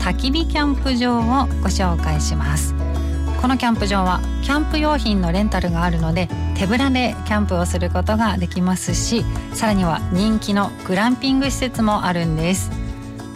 焚き火キャンプ場をご紹介します。このキャンプ場はキャンプ用品のレンタルがあるので手ぶらでキャンプをすることができますしさらには人気のグランピング施設もあるんです。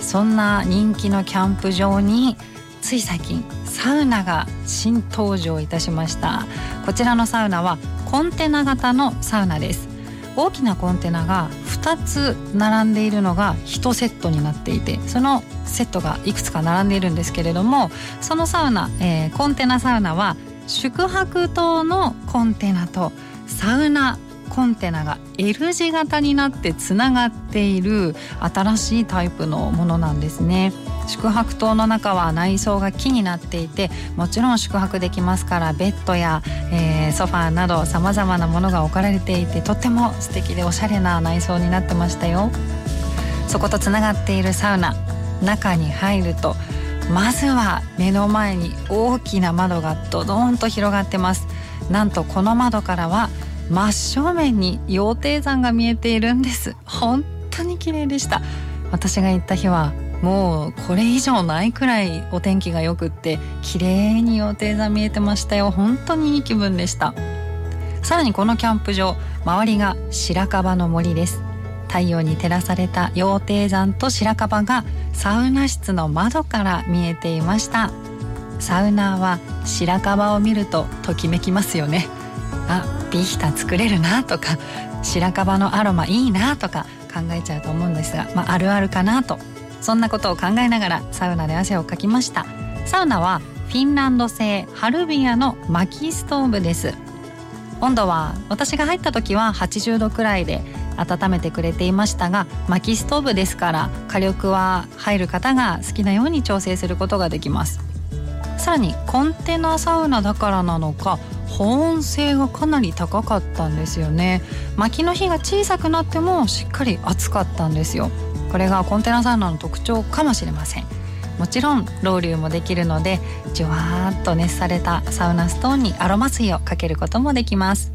そんな人気のキャンプ場につい最近サウナが新登場いたしました。こちらのサウナはコンテナ型のサウナです。大きなコンテナが2つ並んでいるのが1セットになっていてそのセットがいくつか並んでいるんですけれどもそのサウナ、えー、コンテナサウナは宿泊棟のコンテナとサウナコンテナが L 字型になってつながっている新しいタイプのものなんですね。宿泊棟の中は内装が木になっていてもちろん宿泊できますからベッドや、えー、ソファーなどさまざまなものが置かれていてとても素敵でおしゃれな内装になってましたよ。そことつながっているサウナ中に入るとまずは目の前に大きな窓がドドーンと広がってます。なんとこの窓からは真正面に羊蹄山が見えているんです。本当に綺麗でした。私が行った日はもうこれ以上ないくらいお天気が良くって綺麗に羊蹄山見えてましたよ。本当にいい気分でした。さらにこのキャンプ場周りが白樺の森です。太陽に照らされた羊蹄山と白樺がサウナ室の窓から見えていました。サウナーは白樺を見るとときめきますよね。あビーヒタ作れるなとか白樺のアロマいいなとか考えちゃうと思うんですが、まあ、あるあるかなと。そんなことを考えながらサウナで汗をかきました。サウナはフィンランド製ハルビアの薪ストーブです。温度は私が入った時は80度くらいで温めてくれていましたが薪ストーブですから火力は入る方が好きなように調整することができます。さらにコンテナサウナだからなのか保温性がかなり高かったんですよね。薪の火が小さくなってもしっかり熱かったんですよ。これがコンテナサウナの特徴かもしれません。もちろんロウリュもできるのでじゅわーっと熱されたサウナストーンにアロマ水をかけることもできます。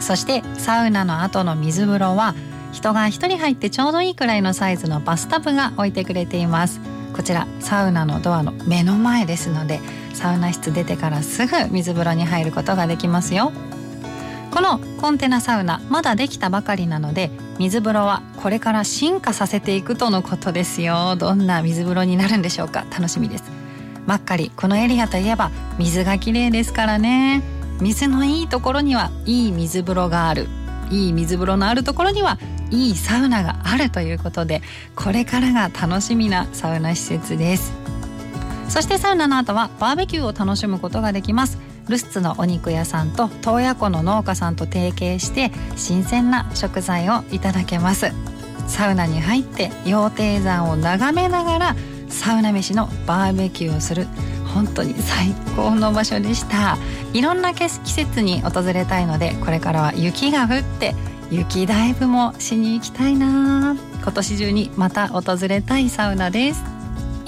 そしてサウナの後の水風呂は人が1人入ってちょうどいいくらいのサイズのバスタブが置いてくれています。こちらサウナのドアの目の前ですのでサウナ室出てからすぐ水風呂に入ることができますよ。このコンテナサウナまだできたばかりなので水風呂はこれから進化させていくとのことですよ。どんな水風呂になるんでしょうか。楽しみです。まっかりこのエリアといえば水が綺麗ですからね。水のいいところにはいい水風呂がある。いい水風呂のあるところにはいいサウナがあるということでこれからが楽しみなサウナ施設です。そしてサウナの後はバーベキューを楽しむことができます。ルスツのお肉屋さんと洞爺湖の農家さんと提携して新鮮な食材をいただけます。サウナに入って羊蹄山を眺めながらサウナ飯のバーベキューをする。本当に最高の場所でした。いろんな季節に訪れたいのでこれからは雪が降って雪ダイブもしに行きたいな。今年中にまた訪れたいサウナです。